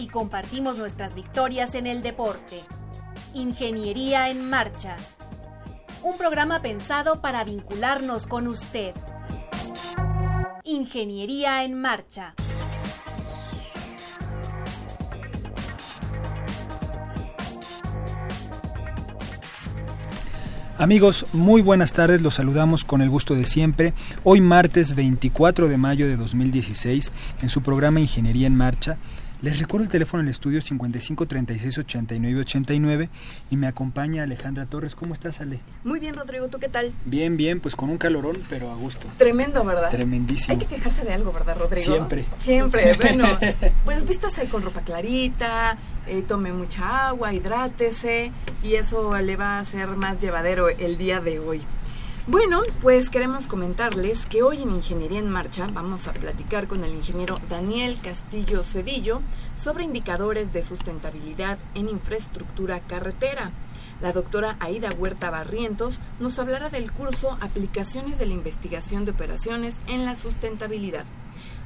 y compartimos nuestras victorias en el deporte. Ingeniería en Marcha. Un programa pensado para vincularnos con usted. Ingeniería en Marcha. Amigos, muy buenas tardes, los saludamos con el gusto de siempre. Hoy martes 24 de mayo de 2016, en su programa Ingeniería en Marcha, les recuerdo el teléfono en el estudio 55 36 89 89 y me acompaña Alejandra Torres. ¿Cómo estás, Ale? Muy bien, Rodrigo. ¿Tú qué tal? Bien, bien, pues con un calorón, pero a gusto. Tremendo, ¿verdad? Tremendísimo. Hay que quejarse de algo, ¿verdad, Rodrigo? Siempre. Siempre. Bueno, pues vístase con ropa clarita, eh, tome mucha agua, hidrátese y eso le va a hacer más llevadero el día de hoy. Bueno, pues queremos comentarles que hoy en Ingeniería en Marcha vamos a platicar con el ingeniero Daniel Castillo Cedillo sobre indicadores de sustentabilidad en infraestructura carretera. La doctora Aida Huerta Barrientos nos hablará del curso Aplicaciones de la Investigación de Operaciones en la Sustentabilidad.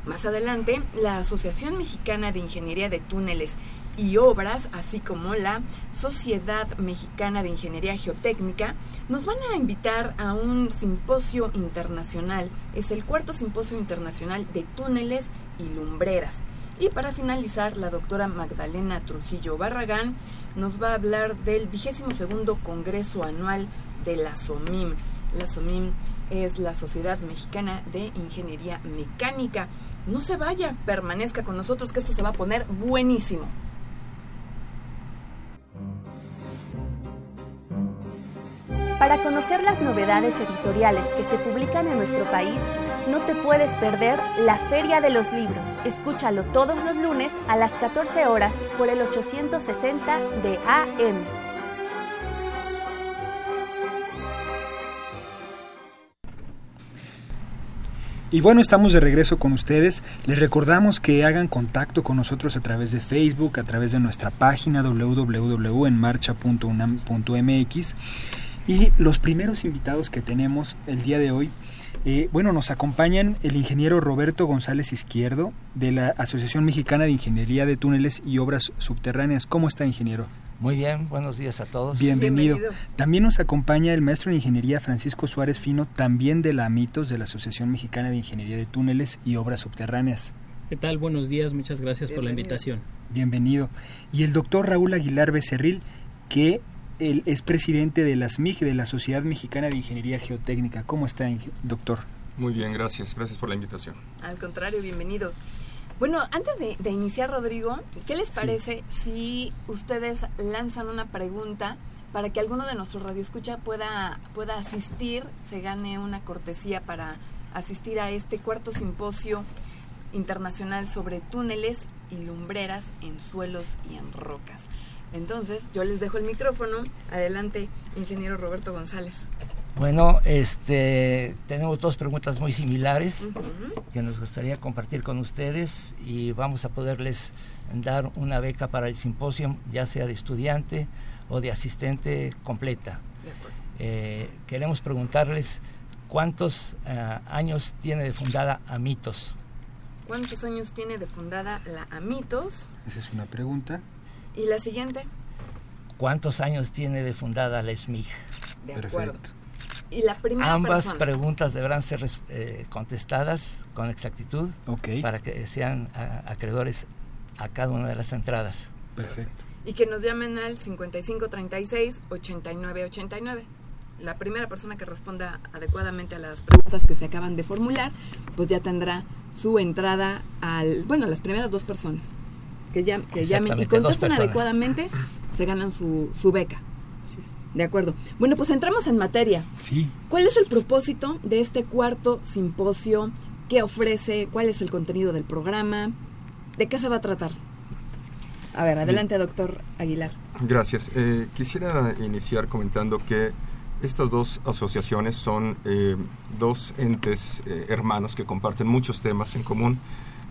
Más adelante, la Asociación Mexicana de Ingeniería de Túneles y Obras, así como la Sociedad Mexicana de Ingeniería Geotécnica, nos van a invitar a un simposio internacional. Es el cuarto simposio internacional de túneles y lumbreras. Y para finalizar, la doctora Magdalena Trujillo Barragán nos va a hablar del vigésimo segundo Congreso Anual de la SOMIM. La SOMIM es la Sociedad Mexicana de Ingeniería Mecánica. No se vaya, permanezca con nosotros que esto se va a poner buenísimo. Para conocer las novedades editoriales que se publican en nuestro país, no te puedes perder la Feria de los Libros. Escúchalo todos los lunes a las 14 horas por el 860 de AM. Y bueno, estamos de regreso con ustedes. Les recordamos que hagan contacto con nosotros a través de Facebook, a través de nuestra página www.enmarcha.unam.mx y los primeros invitados que tenemos el día de hoy, eh, bueno, nos acompañan el ingeniero Roberto González Izquierdo de la Asociación Mexicana de Ingeniería de Túneles y Obras Subterráneas. ¿Cómo está, ingeniero? Muy bien, buenos días a todos. Bienvenido. También nos acompaña el maestro en ingeniería Francisco Suárez Fino, también de la AMITOS, de la Asociación Mexicana de Ingeniería de Túneles y Obras Subterráneas. ¿Qué tal? Buenos días, muchas gracias por la invitación. Bienvenido. Y el doctor Raúl Aguilar Becerril, que él es presidente de la SMIG, de la Sociedad Mexicana de Ingeniería Geotécnica. ¿Cómo está, doctor? Muy bien, gracias. Gracias por la invitación. Al contrario, bienvenido. Bueno, antes de, iniciar, Rodrigo, ¿qué les parece si ustedes lanzan una pregunta para que alguno de nuestros radioescucha pueda, pueda asistir, se gane una cortesía para asistir a este cuarto simposio internacional sobre túneles y lumbreras en suelos y en rocas? Entonces, yo les dejo el micrófono. Adelante, ingeniero Roberto González. Bueno, este, tenemos dos preguntas muy similares que nos gustaría compartir con ustedes y vamos a poderles dar una beca para el simposio, ya sea de estudiante o de asistente completa. Eh, queremos preguntarles cuántos eh, años tiene de fundada Amitos. ¿Cuántos años tiene de fundada la Amitos? Esa es una pregunta. ¿Y la siguiente? ¿Cuántos años tiene de fundada la SMIG? De acuerdo. Y la primera Ambas preguntas deberán ser eh, contestadas con exactitud para que sean acreedores a cada una de las entradas. Perfecto. Y que nos llamen al 5536-8989. La primera persona que responda adecuadamente a las preguntas que se acaban de formular, pues ya tendrá su entrada al... Bueno, las primeras dos personas que, llamen y contestan adecuadamente, se ganan su, su beca. De acuerdo. Bueno, pues entramos en materia. Sí. ¿Cuál es el propósito de este cuarto simposio? ¿Qué ofrece? ¿Cuál es el contenido del programa? ¿De qué se va a tratar? A ver, adelante, doctor Aguilar. Gracias. Eh, quisiera iniciar comentando que estas dos asociaciones son eh, dos entes eh, hermanos que comparten muchos temas en común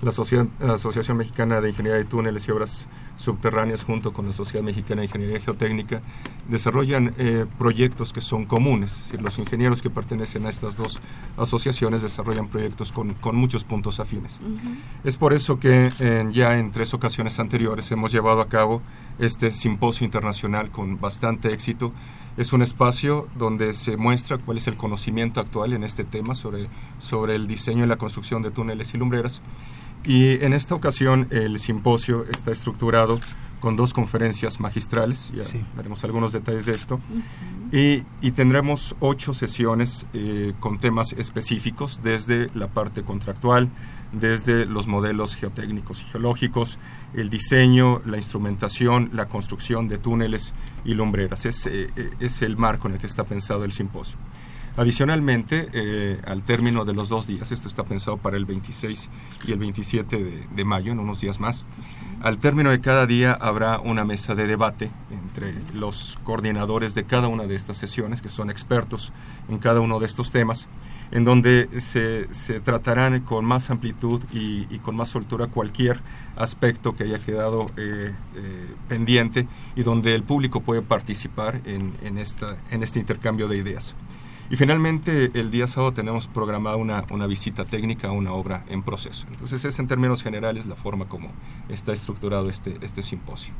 la, Asociación Mexicana de Ingeniería de Túneles y Obras Subterráneas junto con la Sociedad Mexicana de Ingeniería Geotécnica desarrollan eh, proyectos que son comunes. Es decir, los ingenieros que pertenecen a estas dos asociaciones desarrollan proyectos con, muchos puntos afines. Es por eso que ya en tres ocasiones anteriores hemos llevado a cabo este simposio internacional con bastante éxito. Es un espacio donde se muestra cuál es el conocimiento actual en este tema sobre, sobre el diseño y la construcción de túneles y lumbreras y en esta ocasión el simposio está estructurado con dos conferencias magistrales, ya daremos algunos detalles de esto, y, y, tendremos ocho sesiones eh, con temas específicos desde la parte contractual, desde los modelos geotécnicos y geológicos, el diseño, la instrumentación, la construcción de túneles y lumbreras. Es, eh, es el marco en el que está pensado el simposio. Adicionalmente, eh, al término de los dos días, esto está pensado para el 26 y el 27 de, mayo, en unos días más, al término de cada día habrá una mesa de debate entre los coordinadores de cada una de estas sesiones, que son expertos en cada uno de estos temas, en donde se, tratarán con más amplitud y, con más soltura cualquier aspecto que haya quedado eh, eh, pendiente y donde el público puede participar en, esta, en este intercambio de ideas. Y finalmente, el día sábado tenemos programada una, una visita técnica a una obra en proceso. Entonces, es en términos generales la forma como está estructurado este, este simposio.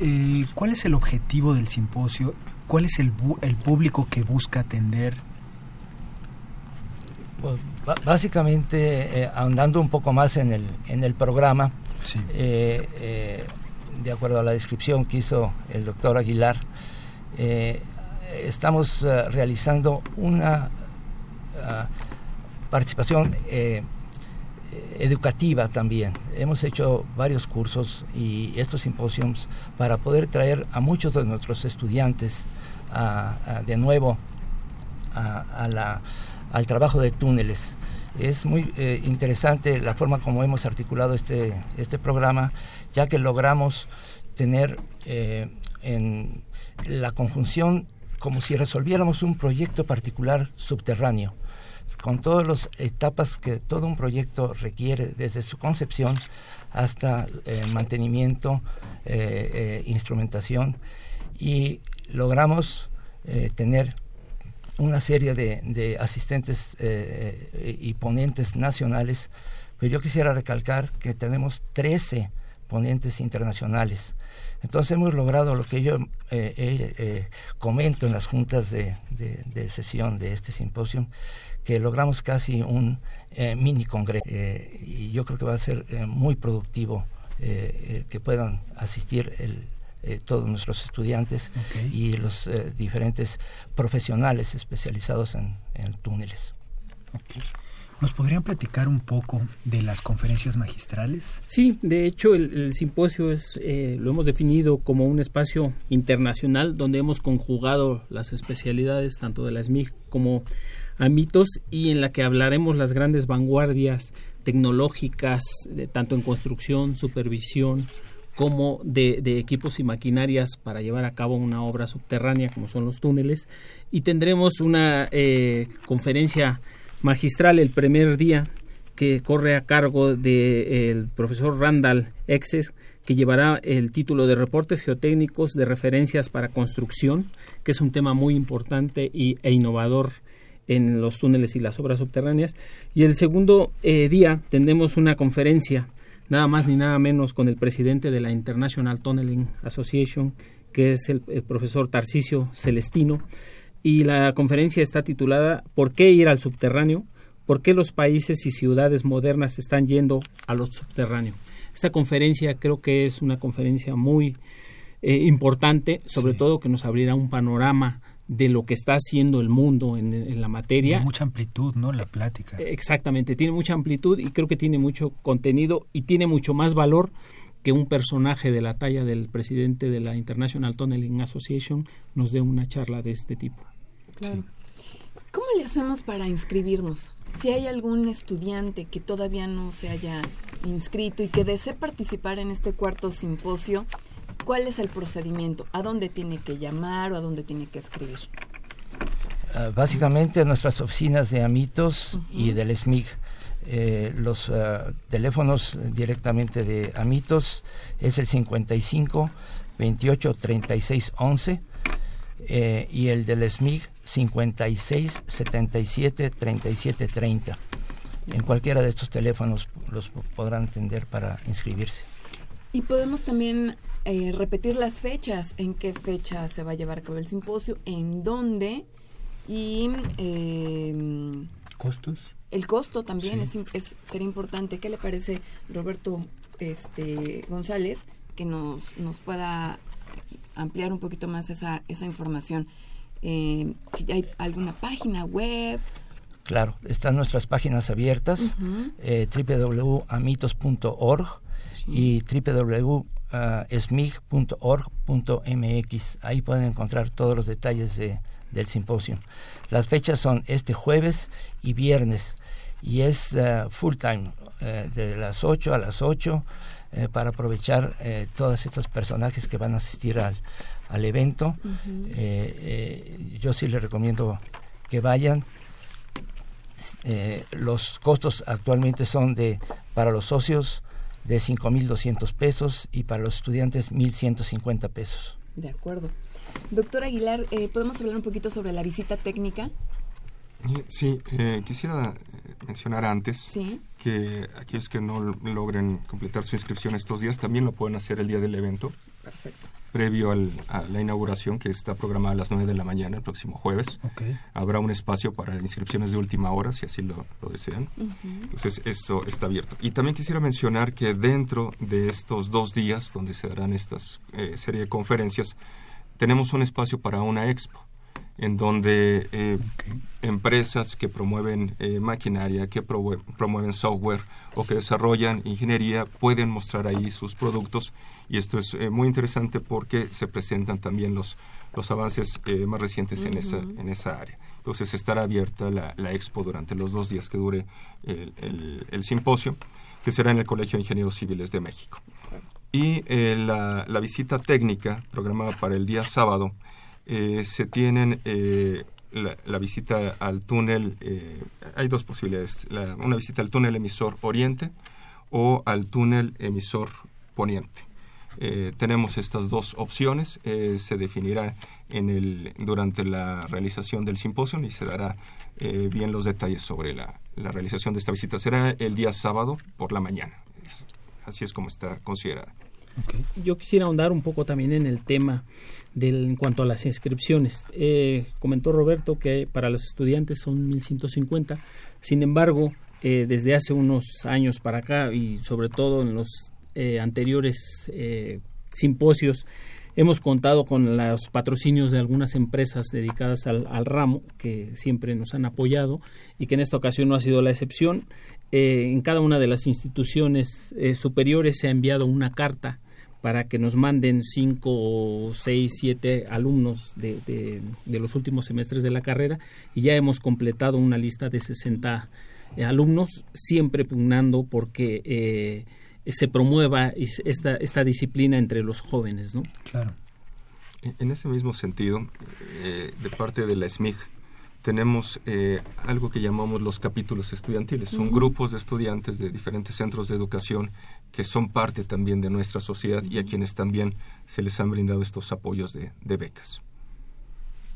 Eh, ¿Cuál es el objetivo del simposio? ¿Cuál es el, el público que busca atender? Pues, básicamente, eh, ahondando un poco más en el, en el programa, eh, de acuerdo a la descripción que hizo el doctor Aguilar, estamos eh, realizando una ah, participación eh, educativa también. Hemos hecho varios cursos y estos simposios para poder traer a muchos de nuestros estudiantes de nuevo al trabajo de túneles. Es muy eh, interesante la forma como hemos articulado este, este programa, ya que logramos tener en la conjunción como si resolviéramos un proyecto particular subterráneo, con todas las etapas que todo un proyecto requiere, desde su concepción hasta eh, mantenimiento, eh, eh, instrumentación, y logramos tener una serie de, asistentes y ponentes nacionales, pero yo quisiera recalcar que tenemos 13 ponentes internacionales entonces hemos logrado lo que yo eh, eh, comento en las juntas de, sesión de este simposio, que logramos casi un eh, mini congreso y yo creo que va a ser muy productivo que puedan asistir todos nuestros estudiantes y los diferentes profesionales especializados en, túneles. ¿Nos podrían platicar un poco de las conferencias magistrales? Sí, de hecho el, simposio es, eh, lo hemos definido como un espacio internacional donde hemos conjugado las especialidades tanto de la SMIG como ámbitos y en la que hablaremos las grandes vanguardias tecnológicas, tanto en construcción, supervisión, como de, equipos y maquinarias para llevar a cabo una obra subterránea como son los túneles y tendremos una eh, conferencia magistral el primer día que corre a cargo del profesor Randall Exes, que llevará el título de Reportes Geotécnicos de Referencias para Construcción, que es un tema muy importante y, e innovador en los túneles y las obras subterráneas. Y el segundo eh, día tendremos una conferencia, nada más ni nada menos, con el presidente de la International Tunneling Association, que es el, el profesor Tarcisio Celestino, y la conferencia está titulada ¿Por qué ir al subterráneo? ¿Por qué los países y ciudades modernas están yendo a lo subterráneo? Esta conferencia creo que es una conferencia muy eh, importante, sobre todo que nos abrirá un panorama de lo que está haciendo el mundo en, la materia. Tiene mucha amplitud, ¿no? La plática. Exactamente, tiene mucha amplitud y creo que tiene mucho contenido y tiene mucho más valor que un personaje de la talla del presidente de la International Tunneling Association nos dé una charla de este tipo. Claro. ¿Cómo le hacemos para inscribirnos? Si hay algún estudiante que todavía no se haya inscrito y que desee participar en este cuarto simposio, ¿cuál es el procedimiento? ¿A dónde tiene que llamar o a dónde tiene que escribir? Uh, básicamente nuestras oficinas de Amitos y del SMIG. Eh, los uh, teléfonos directamente de Amitos es el 55 28 36 11 eh, y el del SMIG 56 77 37 30. En cualquiera de estos teléfonos los podrán atender para inscribirse. Y podemos también eh, repetir las fechas, en qué fecha se va a llevar a cabo el simposio, en dónde y... Eh, ¿Costos? El costo también es, es, sería importante. ¿Qué le parece, Roberto este, González, que nos, nos pueda ampliar un poquito más esa, esa información? Eh, si hay alguna página web. Claro, están nuestras páginas abiertas, eh, www.amitos.org y www.smig.org.mx. Ahí pueden encontrar todos los detalles de, del simposio. Las fechas son este jueves y viernes y es uh, full time, uh, de las 8 a las 8, uh, para aprovechar todos estos personajes que van a asistir al, al evento. yo sí les recomiendo que vayan. los costos actualmente son de para los socios de 5.200 pesos y para los estudiantes 1.150 pesos. De acuerdo. Doctor Aguilar, eh, ¿podemos hablar un poquito sobre la visita técnica? Sí, eh, quisiera mencionar antes que aquellos que no logren completar su inscripción estos días también lo pueden hacer el día del evento. Perfecto. Previo al, a la inauguración que está programada a las 9 de la mañana el próximo jueves. Habrá un espacio para inscripciones de última hora si así lo, desean. Entonces eso está abierto. Y también quisiera mencionar que dentro de estos dos días donde se darán estas eh, serie de conferencias, tenemos un espacio para una expo en donde eh, empresas que promueven eh, maquinaria, que promueven software o que desarrollan ingeniería pueden mostrar ahí sus productos y esto es eh, muy interesante porque se presentan también los, los avances más recientes en, esa, en esa área. Entonces estará abierta la, la expo durante los dos días que dure el, el, simposio, que será en el Colegio de Ingenieros Civiles de México. Y la, la visita técnica programada para el día sábado eh, se tienen eh, la, visita al túnel, eh, hay dos posibilidades, una visita al túnel emisor oriente o al túnel emisor poniente. Tenemos estas dos opciones, se definirá en el, durante la realización del simposio y se dará bien los detalles sobre la, la realización de esta visita. Será el día sábado por la mañana, así es como está considerada. Yo quisiera ahondar un poco también en el tema del, en cuanto a las inscripciones. Eh, comentó Roberto que para los estudiantes son 1.150, sin embargo, eh, desde hace unos años para acá y sobre todo en los eh, anteriores simposios, hemos contado con los patrocinios de algunas empresas dedicadas al, ramo que siempre nos han apoyado y que en esta ocasión no ha sido la excepción. en cada una de las instituciones superiores se ha enviado una carta para que nos manden cinco, seis, siete alumnos de, de, los últimos semestres de la carrera y ya hemos completado una lista de 60 eh, alumnos, siempre pugnando porque eh, se promueva esta, esta disciplina entre los jóvenes, ¿no? Claro. En ese mismo sentido, eh, de parte de la SMIG, tenemos eh, algo que llamamos los capítulos estudiantiles. Son grupos de estudiantes de diferentes centros de educación que son parte también de nuestra sociedad y a quienes también se les han brindado estos apoyos de, de becas.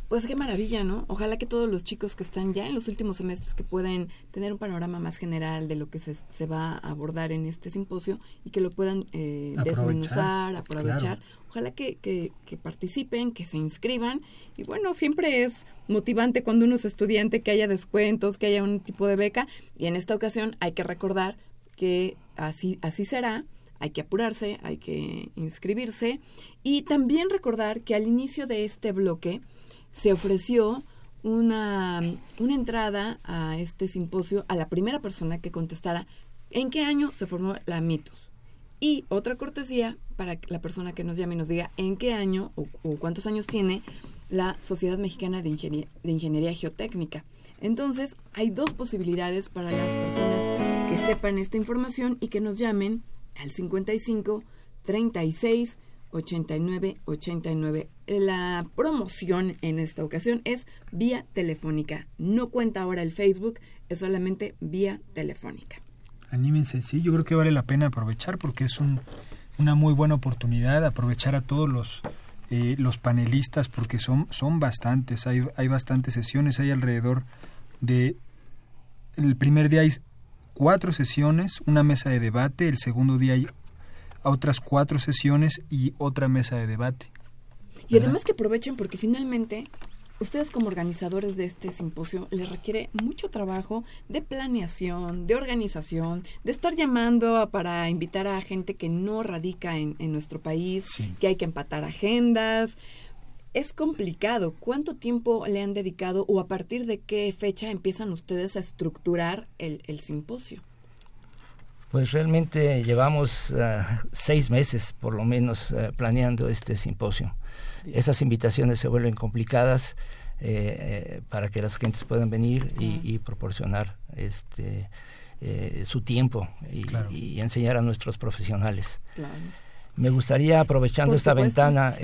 Pues qué maravilla, ¿no? Ojalá que todos los chicos que están ya en los últimos semestres que pueden tener un panorama más general de lo que se, se va a abordar en este simposio y que lo puedan eh, desmenuzar, aprovechar. Ojalá que, que, que, participen, que se inscriban. Y bueno, siempre es motivante cuando uno es estudiante que haya descuentos, que haya un tipo de beca. Y en esta ocasión hay que recordar que así, así será hay que apurarse, hay que inscribirse y también recordar que al inicio de este bloque se ofreció una, una entrada a este simposio a la primera persona que contestara en qué año se formó la mitos. Y otra cortesía para la persona que nos llame y nos diga en qué año o, cuántos años tiene la Sociedad Mexicana de, Ingeniería, de Ingeniería Geotécnica. Entonces, hay dos posibilidades para las personas que que sepan esta información y que nos llamen al 55 36 89 89. La promoción en esta ocasión es vía telefónica. No cuenta ahora el Facebook, es solamente vía telefónica. Anímense, sí, yo creo que vale la pena aprovechar porque es un, una muy buena oportunidad, aprovechar a todos los, eh, los panelistas porque son, son bastantes, hay, hay bastantes sesiones, hay alrededor de... El primer día hay cuatro sesiones, una mesa de debate, el segundo día hay otras cuatro sesiones y otra mesa de debate. Y además que aprovechen porque finalmente ustedes como organizadores de este simposio les requiere mucho trabajo de planeación, de organización, de estar llamando para invitar a gente que no radica en, nuestro país, que hay que empatar agendas. Es complicado. ¿Cuánto tiempo le han dedicado o a partir de qué fecha empiezan ustedes a estructurar el, simposio? Pues realmente llevamos eh, seis meses por lo menos eh, planeando este simposio esas invitaciones se vuelven complicadas eh, eh, para que las gentes puedan venir y, proporcionar este eh, su tiempo y, enseñar a nuestros profesionales. Me gustaría, aprovechando esta ventana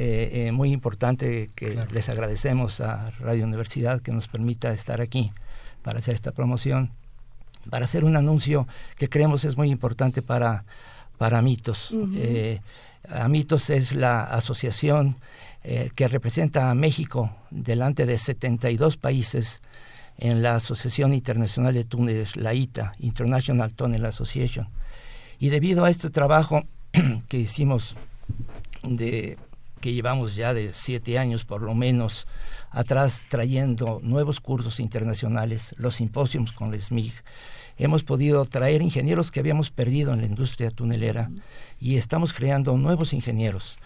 muy importante que les agradecemos a Radio Universidad que nos permita estar aquí para hacer esta promoción, para hacer un anuncio que creemos es muy importante para, para Mitos. Amitos es la asociación eh, que representa a México delante de 72 países en la Asociación Internacional de Túneles, la ITA, International Tunnel Association. Y debido a este trabajo que hicimos, de, que llevamos ya de siete años por lo menos atrás, trayendo nuevos cursos internacionales, los simposios con la SMIG, hemos podido traer ingenieros que habíamos perdido en la industria tunelera y estamos creando nuevos ingenieros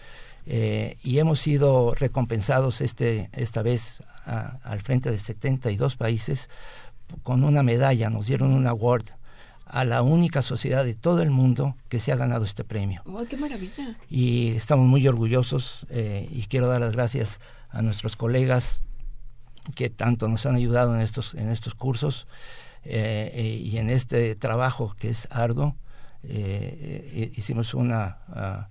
eh, y hemos sido recompensados este, esta vez al frente de 72 países con una medalla, nos dieron un award a la única sociedad de todo el mundo que se ha ganado este premio. qué maravilla! Y estamos muy orgullosos eh, y quiero dar las gracias a nuestros colegas que tanto nos han ayudado en estos, en estos cursos eh, y en este trabajo que es arduo. hicimos una... Ah,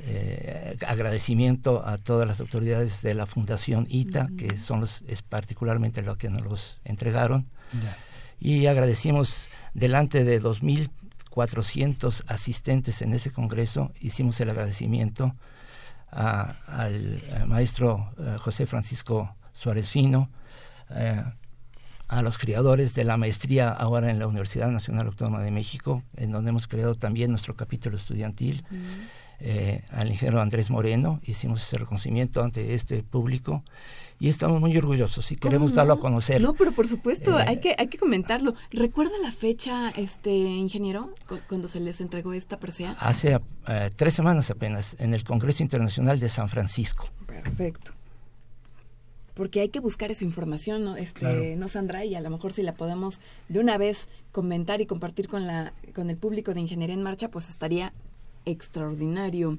eh, agradecimiento a todas las autoridades de la Fundación ITA, que son los, es particularmente lo que nos los entregaron. Y agradecimos delante de 2.400 asistentes en ese congreso, hicimos el agradecimiento al, maestro eh, José Francisco Suárez Fino, eh, a los creadores de la maestría ahora en la Universidad Nacional Autónoma de México, en donde hemos creado también nuestro capítulo estudiantil eh, al ingeniero Andrés Moreno, hicimos ese reconocimiento ante este público y estamos muy orgullosos y queremos darlo a conocer. No, pero por supuesto, eh, hay que hay que comentarlo. ¿Recuerda la fecha, este ingeniero, cuando se les entregó esta presea? Hace eh, tres semanas apenas, en el Congreso Internacional de San Francisco. Perfecto. Porque hay que buscar esa información, ¿no? Este, no Sandra, y a lo mejor si la podemos de una vez comentar y compartir con la con el público de Ingeniería en Marcha, pues estaría extraordinario.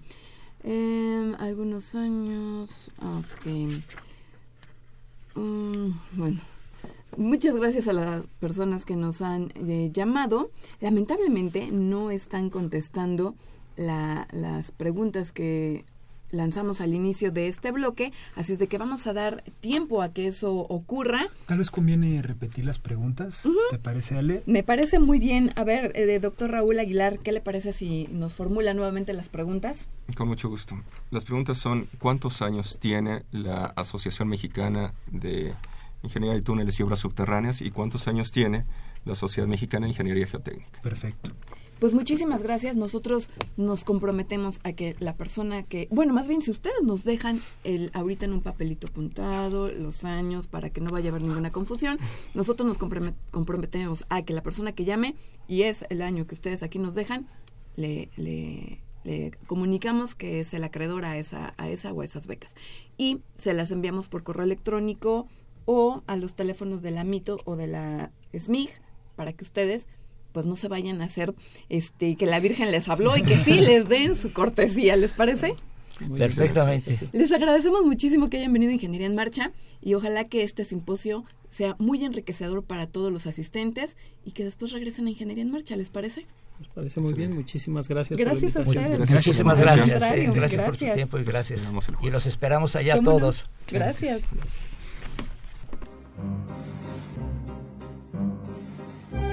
Em, algunos años. Ok. Mm, bueno. Muchas gracias a las personas que nos han eh, llamado. Lamentablemente no están contestando las preguntas que lanzamos al inicio de este bloque, así es de que vamos a dar tiempo a que eso ocurra. Tal vez conviene repetir las preguntas, ¿te parece Ale? Me parece muy bien. A ver, eh, doctor Raúl Aguilar, ¿qué le parece si nos formula nuevamente las preguntas? Con mucho gusto. Las preguntas son, ¿cuántos años tiene la Asociación Mexicana de Ingeniería de Túneles y Obras Subterráneas y cuántos años tiene la Sociedad Mexicana de Ingeniería Geotécnica? Perfecto. Pues muchísimas gracias. Nosotros nos comprometemos a que la persona que, bueno, más bien si ustedes nos dejan el ahorita en un papelito apuntado los años para que no vaya a haber ninguna confusión, nosotros nos comprometemos a que la persona que llame y es el año que ustedes aquí nos dejan, le, le, le comunicamos que es el acreedor a esa, a esa o a esas becas. Y se las enviamos por correo electrónico o a los teléfonos de la MITO o de la SMIG para que ustedes pues no se vayan a hacer este que la Virgen les habló y que sí les den su cortesía, ¿les parece? Perfectamente. Les agradecemos muchísimo que hayan venido a Ingeniería en Marcha y ojalá que este simposio sea muy enriquecedor para todos los asistentes y que después regresen a Ingeniería en Marcha, ¿les parece? Nos parece muy bien, muchísimas gracias. Gracias a ustedes. Muchísimas gracias, gracias, por su tiempo y gracias. Y los esperamos allá todos. Gracias.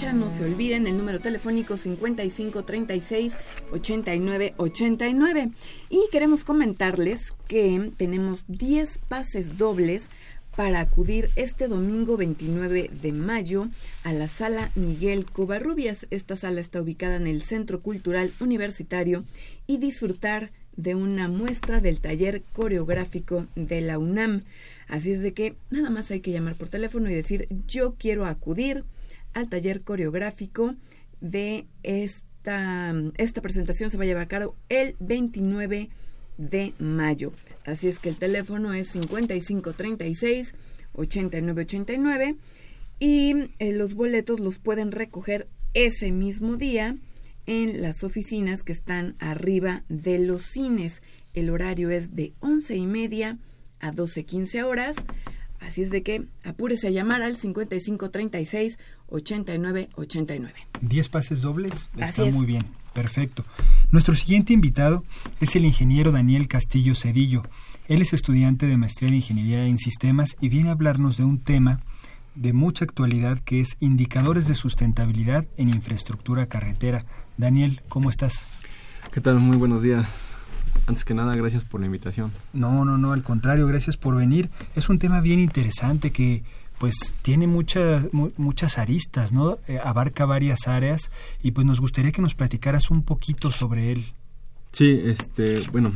No se olviden el número telefónico 5536 8989. Y queremos comentarles que tenemos 10 pases dobles para acudir este domingo 29 de mayo a la sala Miguel Covarrubias. Esta sala está ubicada en el Centro Cultural Universitario y disfrutar de una muestra del taller coreográfico de la UNAM. Así es de que nada más hay que llamar por teléfono y decir yo quiero acudir al taller coreográfico de esta, esta presentación se va a llevar a cabo el 29 de mayo. Así es que el teléfono es 5536 8989 y los boletos los pueden recoger ese mismo día en las oficinas que están arriba de los cines. El horario es de once y media a 12.15 horas. Así es de que apúrese a llamar al 5536 8989. ¿10 pases dobles? Está muy bien, perfecto. Nuestro siguiente invitado es el ingeniero Daniel Castillo Cedillo. Él es estudiante de maestría de Ingeniería en Sistemas y viene a hablarnos de un tema de mucha actualidad que es indicadores de sustentabilidad en infraestructura carretera. Daniel, ¿cómo estás? ¿Qué tal? Muy buenos días. Antes que nada, gracias por la invitación. No, no, no, al contrario, gracias por venir. Es un tema bien interesante que pues tiene muchas muchas aristas, ¿no? Eh, abarca varias áreas y pues nos gustaría que nos platicaras un poquito sobre él. Sí, este, bueno,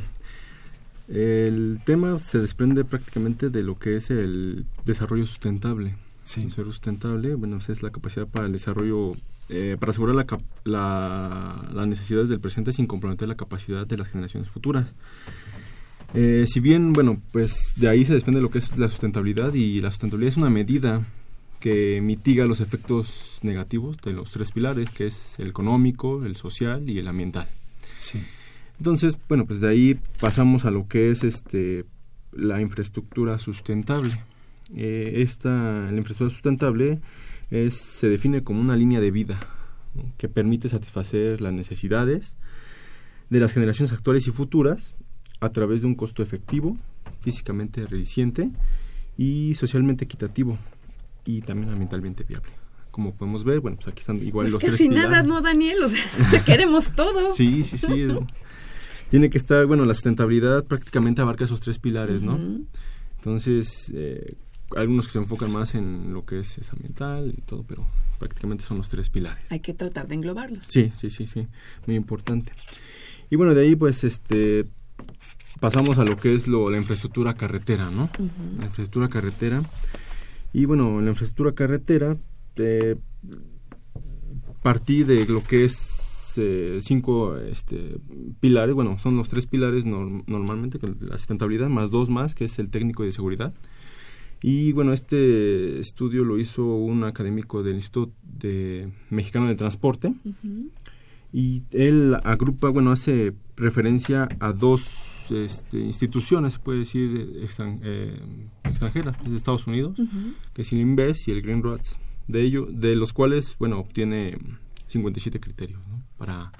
el tema se desprende prácticamente de lo que es el desarrollo sustentable. Sí. El desarrollo sustentable, bueno, es la capacidad para el desarrollo, eh, para asegurar la, la, las necesidades del presente sin comprometer la capacidad de las generaciones futuras. Eh, si bien, bueno, pues de ahí se desprende lo que es la sustentabilidad y la sustentabilidad es una medida que mitiga los efectos negativos de los tres pilares, que es el económico, el social y el ambiental. Sí. Entonces, bueno, pues de ahí pasamos a lo que es este la infraestructura sustentable. Eh, esta, la infraestructura sustentable es, se define como una línea de vida que permite satisfacer las necesidades de las generaciones actuales y futuras a través de un costo efectivo, físicamente rediciente y socialmente equitativo y también ambientalmente viable. Como podemos ver, bueno, pues aquí están igual pues los casi nada, ¿no, Daniel? O sea, queremos todo. Sí, sí, sí. Tiene que estar, bueno, la sustentabilidad prácticamente abarca esos tres pilares, ¿no? Entonces, eh, algunos que se enfocan más en lo que es, es, ambiental y todo, pero prácticamente son los tres pilares. Hay que tratar de englobarlos. Sí, sí, sí, sí, muy importante. Y bueno, de ahí pues este pasamos a lo que es lo, la infraestructura carretera, ¿no? La infraestructura carretera. Y bueno, la infraestructura carretera, eh, partí de lo que es eh, cinco este, pilares, bueno, son los tres pilares normalmente, que la sustentabilidad, más dos más, que es el técnico de seguridad. Y bueno, este estudio lo hizo un académico del Instituto de Mexicano de Transporte. Y él agrupa, bueno, hace referencia a dos este, instituciones, se puede decir, eh, extranjeras, de Estados Unidos, que es el INVES y el Green Roads. De ello, de los cuales, bueno, obtiene 57 criterios para,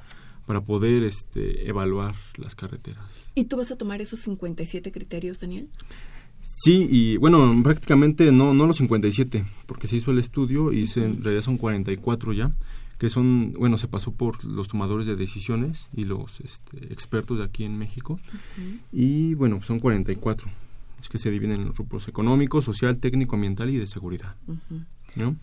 para poder este, evaluar las carreteras. ¿Y tú vas a tomar esos 57 criterios, Daniel? Sí, y bueno, prácticamente no, no los 57, porque se hizo el estudio y se, en realidad son 44 ya, que son, bueno, se pasó por los tomadores de decisiones y los este, expertos de aquí en México, y bueno, son 44, es que se dividen en los grupos económico, social, técnico, ambiental y de seguridad. ¿no?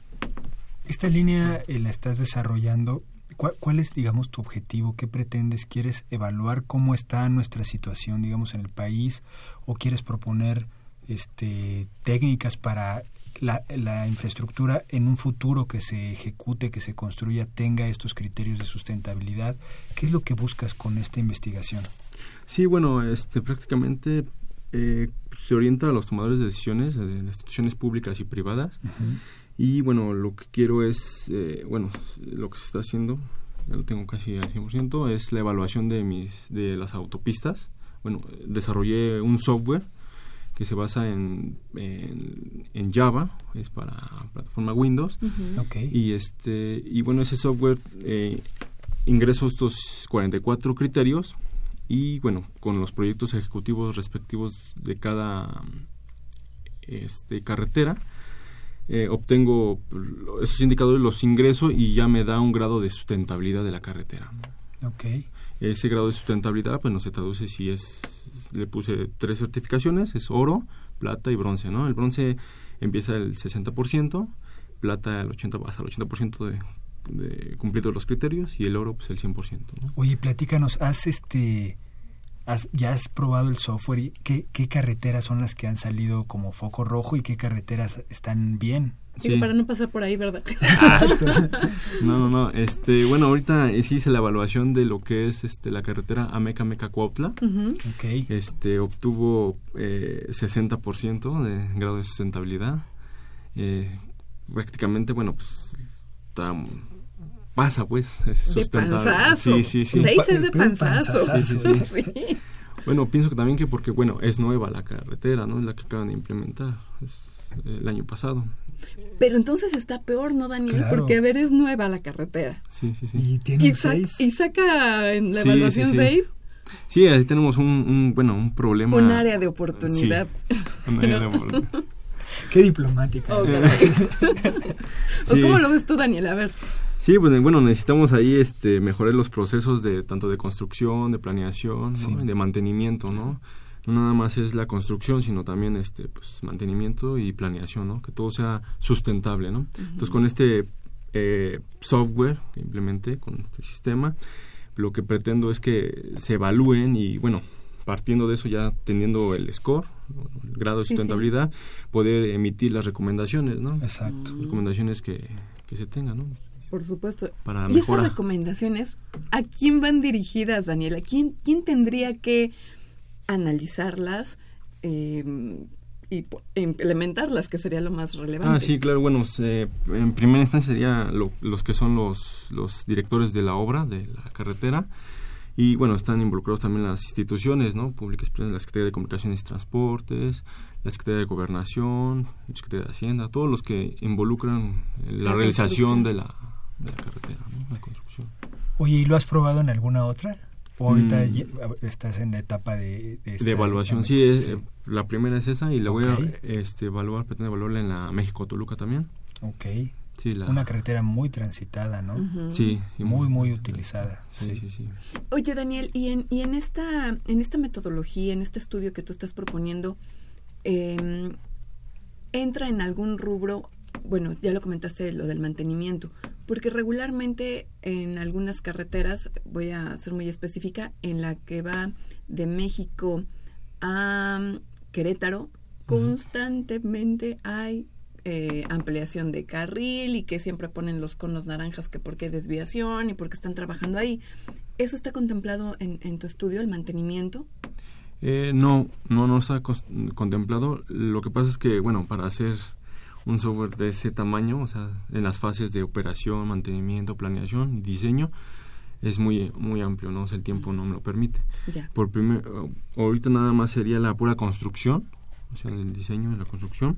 Esta línea eh, la estás desarrollando. ¿Cuál, es, digamos, tu objetivo? ¿Qué pretendes? ¿Quieres evaluar cómo está nuestra situación, digamos, en el país? ¿O quieres proponer este, técnicas para la, la, infraestructura en un futuro que se ejecute, que se construya, tenga estos criterios de sustentabilidad? ¿Qué es lo que buscas con esta investigación? Sí, bueno, este, prácticamente eh, se orienta a los tomadores de decisiones de instituciones públicas y privadas. Y bueno, lo que quiero es, eh, bueno, lo que se está haciendo, ya lo tengo casi al 100%, es la evaluación de, mis, de las autopistas. Bueno, desarrollé un software que se basa en, en, Java, es para plataforma Windows. Y, este, y bueno, ese software eh, ingreso estos 44 criterios y bueno, con los proyectos ejecutivos respectivos de cada este, carretera eh, obtengo esos indicadores, los ingreso y ya me da un grado de sustentabilidad de la carretera. Ok. Ese grado de sustentabilidad, pues no se traduce si es, le puse tres certificaciones, es oro, plata y bronce, ¿no? El bronce empieza el 60%, plata el 80, hasta el 80% de, de cumplido los criterios y el oro pues el 100%. ¿no? Oye, platícanos, ¿has este ¿Ya has probado el software? Y qué, ¿Qué carreteras son las que han salido como foco rojo y qué carreteras están bien? Sí. para no pasar por ahí, ¿verdad? no, no, no. Este, bueno, ahorita sí hice la evaluación de lo que es este la carretera Ameca Meca Cuautla. Este obtuvo eh, 60% de grado de sustentabilidad. Eh, prácticamente, bueno, pues está pasa, pues. Es sustentable. Sí, sí, sí. Seis es de panzazo. Sí, sí, sí. Bueno, pienso que también que porque, bueno, es nueva la carretera, ¿no? Es la que acaban de implementar el año pasado. Pero entonces está peor, ¿no, Daniel? Porque, a ver, es nueva la carretera. Sí, sí, sí. Y tiene seis. Y saca en la evaluación seis. Sí, ahí tenemos un, bueno, un problema. Un área de oportunidad. un área de oportunidad. Qué diplomática. ¿O cómo lo ves tú, Daniel? A ver. Sí, pues bueno, necesitamos ahí este mejorar los procesos de tanto de construcción, de planeación, de mantenimiento, ¿no? No nada más es la construcción, sino también este pues mantenimiento y planeación, ¿no? Que todo sea sustentable, ¿no? Entonces con este eh, software que implementé con este sistema, lo que pretendo es que se evalúen y bueno, partiendo de eso ya teniendo el score, el grado de sustentabilidad, poder emitir las recomendaciones, ¿no? Exacto. Recomendaciones que, que se tengan, ¿no? Por supuesto. y esas recomendaciones, ¿a quién van dirigidas, Daniela? ¿Quién, quién tendría que analizarlas eh, y implementarlas, que sería lo más relevante? Ah, sí, claro. Bueno, en primera instancia sería los que son los, los directores de la obra, de la carretera. Y bueno, están involucrados también las instituciones, ¿no? Públicas, la Secretaría de Comunicaciones y Transportes, la Secretaría de Gobernación, la Secretaría de Hacienda, todos los que involucran la realización de la, de la carretera, ¿no? la construcción. Oye, ¿y lo has probado en alguna otra? ¿O ahorita mm. estás en la etapa de... De, evaluación, sí, es, la primera es esa y la voy a este, evaluar, pretendo evaluarla en la México-Toluca también. Ok. Sí, Una carretera muy transitada, ¿no? Sí. muy, muy utilizada. Sí, sí, sí. Oye, Daniel, y en, y en, esta, en esta metodología, en este estudio que tú estás proponiendo, eh, ¿entra en algún rubro bueno, ya lo comentaste lo del mantenimiento, porque regularmente en algunas carreteras, voy a ser muy específica, en la que va de México a Querétaro, constantemente hay eh, ampliación de carril y que siempre ponen los conos naranjas que porque hay desviación y porque están trabajando ahí. ¿Eso está contemplado en, en tu estudio, el mantenimiento? Eh, no, no, no está contemplado. Lo que pasa es que, bueno, para hacer un software de ese tamaño, o sea, en las fases de operación, mantenimiento, planeación y diseño, es muy muy amplio, ¿no? el tiempo no me lo permite. Por primer, ahorita nada más sería la pura construcción, o sea, el diseño la construcción.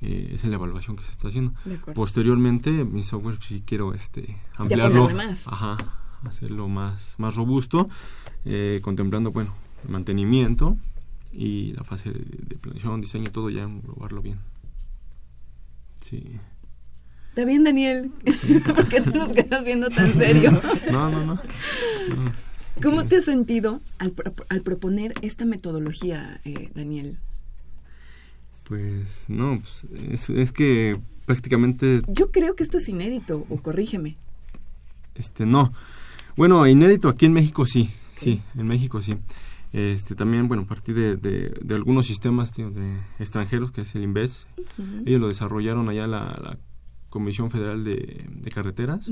Eh, esa es la evaluación que se está haciendo. Posteriormente, mi software si quiero este ampliarlo, ajá, hacerlo más más robusto, eh, contemplando, bueno, el mantenimiento y la fase de, de planeación, diseño, todo ya englobarlo bien. Sí. ¿Está bien, Daniel? ¿Por qué te nos quedas viendo tan serio? no, no, no, ¿Cómo te has sentido al, al proponer esta metodología, eh, Daniel? Pues no, pues, es, que prácticamente... Yo creo que esto es inédito, o corrígeme. Este, no. Bueno, inédito aquí en México sí, sí, en México sí. Este, también, bueno, a partir de, de, algunos sistemas de extranjeros, que es el INVES, ellos lo desarrollaron allá la Comisión Federal de, Carreteras.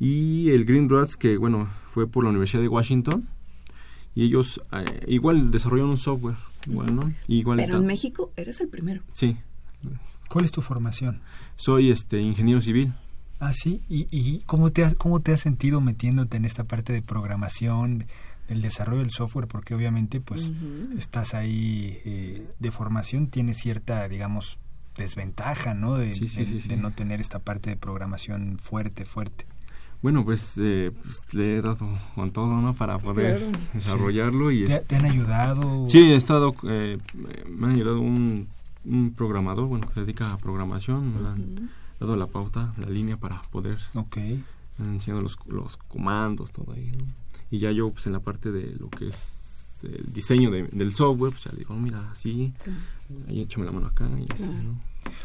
Y el Green Roads, que bueno, fue por la Universidad de Washington. Y ellos eh, igual desarrollaron un software. Igual, ¿no? Igual Pero en México eres el primero. Sí. ¿Cuál es tu formación? Soy este ingeniero civil. Ah, sí. ¿Y, y cómo, te has, cómo te has sentido metiéndote en esta parte de programación, del desarrollo del software? Porque obviamente pues estás ahí eh, de formación, tienes cierta, digamos, desventaja, ¿no? De, no tener esta parte de programación fuerte, fuerte. Bueno, pues, eh, pues, le he dado con todo, ¿no? Para poder desarrollarlo y... ¿Te, han ayudado? Sí, he estado, eh, me ha ayudado un, un, programador, bueno, que se dedica a programación, me han dado la pauta, la línea para poder... Ok. Enseñando los, los comandos, todo ahí, ¿no? Y ya yo, pues, en la parte de lo que es el diseño del software, pues ya le digo, mira, así, ahí échame la mano acá y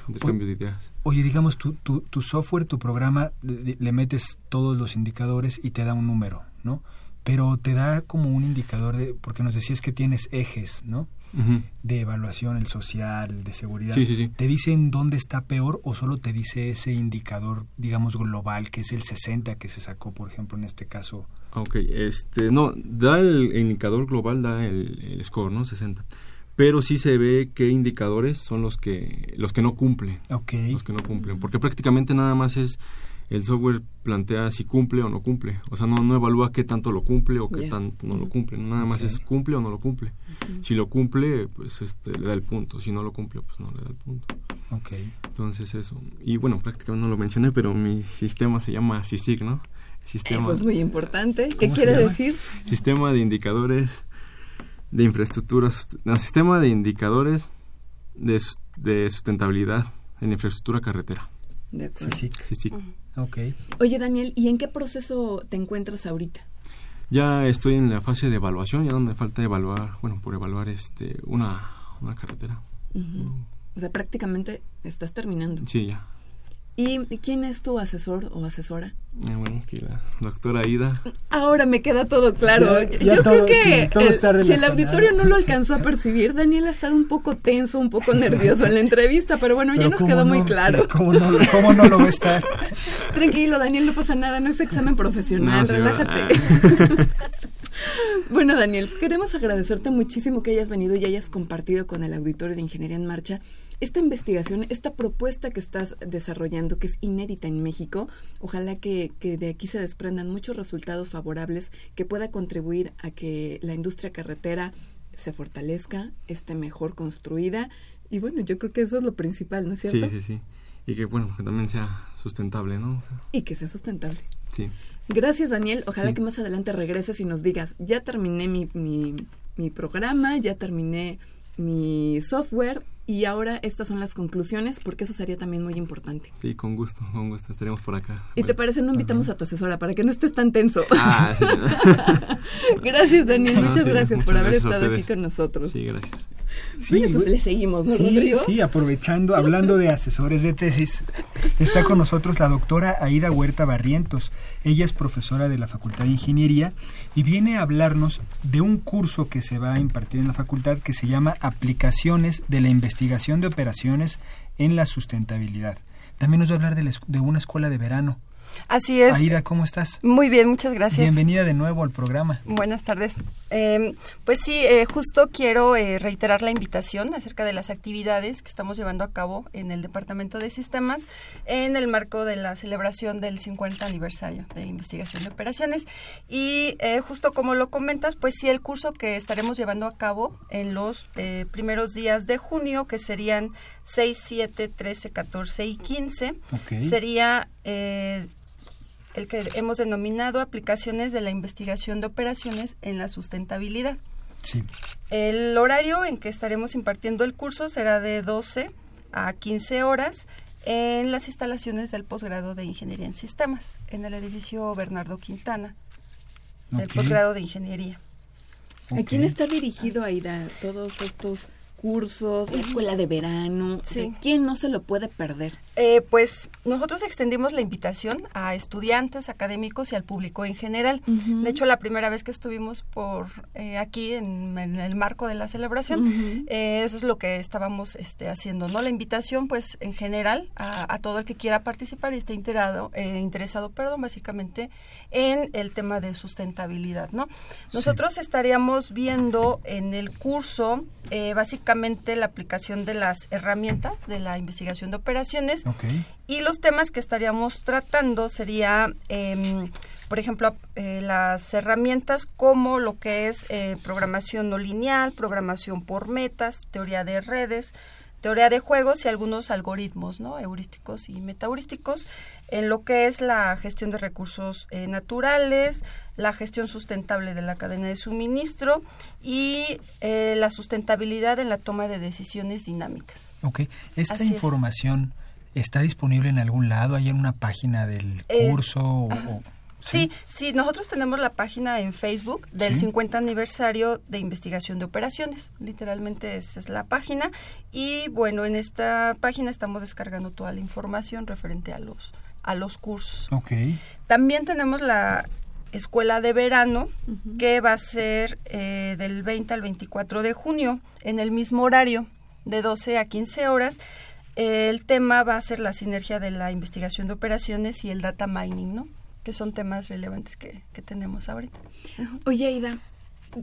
de ideas. Oye, digamos, tu, tu, tu software, tu programa, le, metes todos los indicadores y te da un número, ¿no? Pero te da como un indicador de, porque nos decías que tienes ejes, ¿no? De evaluación, el social, el de seguridad. Sí, sí, sí. ¿Te dicen dónde está peor o solo te dice ese indicador, digamos, global, que es el 60 que se sacó, por ejemplo, en este caso? Ok, este, no, da el, indicador global, da el, el score, ¿no? 60 pero sí se ve qué indicadores son los que los que no cumplen. Okay. los que no cumplen porque prácticamente nada más es el software plantea si cumple o no cumple. O sea no, no evalúa qué tanto lo cumple o qué tanto no lo cumple. Nada más es cumple o no lo cumple. Si lo cumple pues este le da el punto. Si no lo cumple pues no le da el punto. Okay. entonces eso. Y bueno prácticamente no lo mencioné pero mi sistema se llama CICIG no sistema eso es muy importante qué quiere decir sistema de indicadores de infraestructuras, el sistema de indicadores de, de sustentabilidad en infraestructura carretera. De acuerdo. Sí, sí. Okay. Oye, Daniel, ¿y en qué proceso te encuentras ahorita? Ya estoy en la fase de evaluación, ya no me falta evaluar, bueno, por evaluar este una, una carretera. O sea, prácticamente estás terminando. Sí, ya. ¿Y quién es tu asesor o asesora? Eh, bueno, aquí la doctora Ida. Ahora me queda todo claro. Yo creo que si el auditorio no lo alcanzó a percibir, Daniel ha estado un poco tenso, un poco nervioso en la entrevista, pero bueno, ya nos quedó muy claro. ¿cómo, no, ¿cómo, no, lo va a estar? Tranquilo, Daniel, no pasa nada, no es examen profesional, relájate. bueno, Daniel, queremos agradecerte muchísimo que hayas venido y hayas compartido con el auditorio de Ingeniería en Marcha esta investigación, esta propuesta que estás desarrollando, que es inédita en México, ojalá que, de aquí se desprendan muchos resultados favorables que pueda contribuir a que la industria carretera se fortalezca, esté mejor construida. Y bueno, yo creo que eso es lo principal, ¿no es cierto? Sí, sí, sí. Y que bueno, que también sea sustentable, ¿no? y que sea sustentable. Sí. Gracias, Daniel. Ojalá que más adelante regreses y nos digas, ya terminé mi, mi, mi programa, ya terminé mi software y ahora estas son las conclusiones, porque eso sería también muy importante. Sí, con gusto, con gusto, estaremos por acá. ¿Y te parece no invitamos a tu asesora para que no estés tan tenso? Ah, gracias, Daniel, muchas gracias por haber estado aquí con nosotros. Sí, gracias. Sí, pues le seguimos, ¿no, sí, Sí, aprovechando, hablando de asesores de tesis, está con nosotros la doctora Aida Huerta Barrientos. Ella es profesora de la Facultad de Ingeniería y viene a hablarnos de un curso que se va a impartir en la facultad que se llama Aplicaciones de la Investigación de Operaciones en la sustentabilidad. También nos va a hablar de, de una escuela de verano. Así es. Aida, ¿cómo estás? Muy bien, muchas gracias. Bienvenida de nuevo al programa. Buenas tardes. Eh, pues sí, eh, justo quiero eh, reiterar la invitación acerca de las actividades que estamos llevando a cabo en el Departamento de Sistemas en el marco de la celebración del 50 aniversario de investigación de operaciones. Y eh, justo como lo comentas, pues sí, el curso que estaremos llevando a cabo en los eh, primeros días de junio, que serían 6, 7, 13, 14 y 15, Ok. sería... el que hemos denominado aplicaciones de la investigación de operaciones en la sustentabilidad. Sí. El horario en que estaremos impartiendo el curso será de 12 a 15 horas en las instalaciones del posgrado de Ingeniería en Sistemas, en el edificio Bernardo Quintana, del posgrado de Ingeniería. ¿A quién está dirigido, Aida, todos estos cursos, la escuela de verano? Sí. ¿Quién no se lo puede perder? Eh, pues nosotros extendimos la invitación a estudiantes, académicos y al público en general. De hecho, la primera vez que estuvimos por eh, aquí en, en el marco de la celebración, eh, eso es lo que estábamos este, haciendo, ¿no? La invitación, pues, en general, a, a todo el que quiera participar y esté interesado, eh, interesado, perdón, básicamente, en el tema de sustentabilidad, ¿no? Nosotros estaríamos viendo en el curso, eh, básicamente, la aplicación de las herramientas de la investigación de operaciones Y los temas que estaríamos tratando sería, em, por ejemplo, eh, las herramientas como lo que es eh, programación no lineal, programación por metas, teoría de redes, teoría de juegos y algunos algoritmos, ¿no? Heurísticos y metaheurísticos, en lo que es la gestión de recursos eh, naturales, la gestión sustentable de la cadena de suministro y eh, la sustentabilidad en la toma de decisiones dinámicas. Ok. ¿Esta Así es. Está disponible en algún lado? ¿Hay en una página del Eh, curso? o- Sí, sí, nosotros tenemos la página en Facebook del Sí. 50 aniversario de investigación de operaciones. Literalmente esa es la página. Y bueno, en esta página estamos descargando toda la información referente a los, a los cursos. Ok. También tenemos la escuela de verano que va a ser eh, del 20 al 24 de junio en el mismo horario de 12 a 15 horas. El tema va a ser la sinergia de la investigación de operaciones y el data mining, ¿no? Que son temas relevantes que, que tenemos ahorita. Oye, Aida,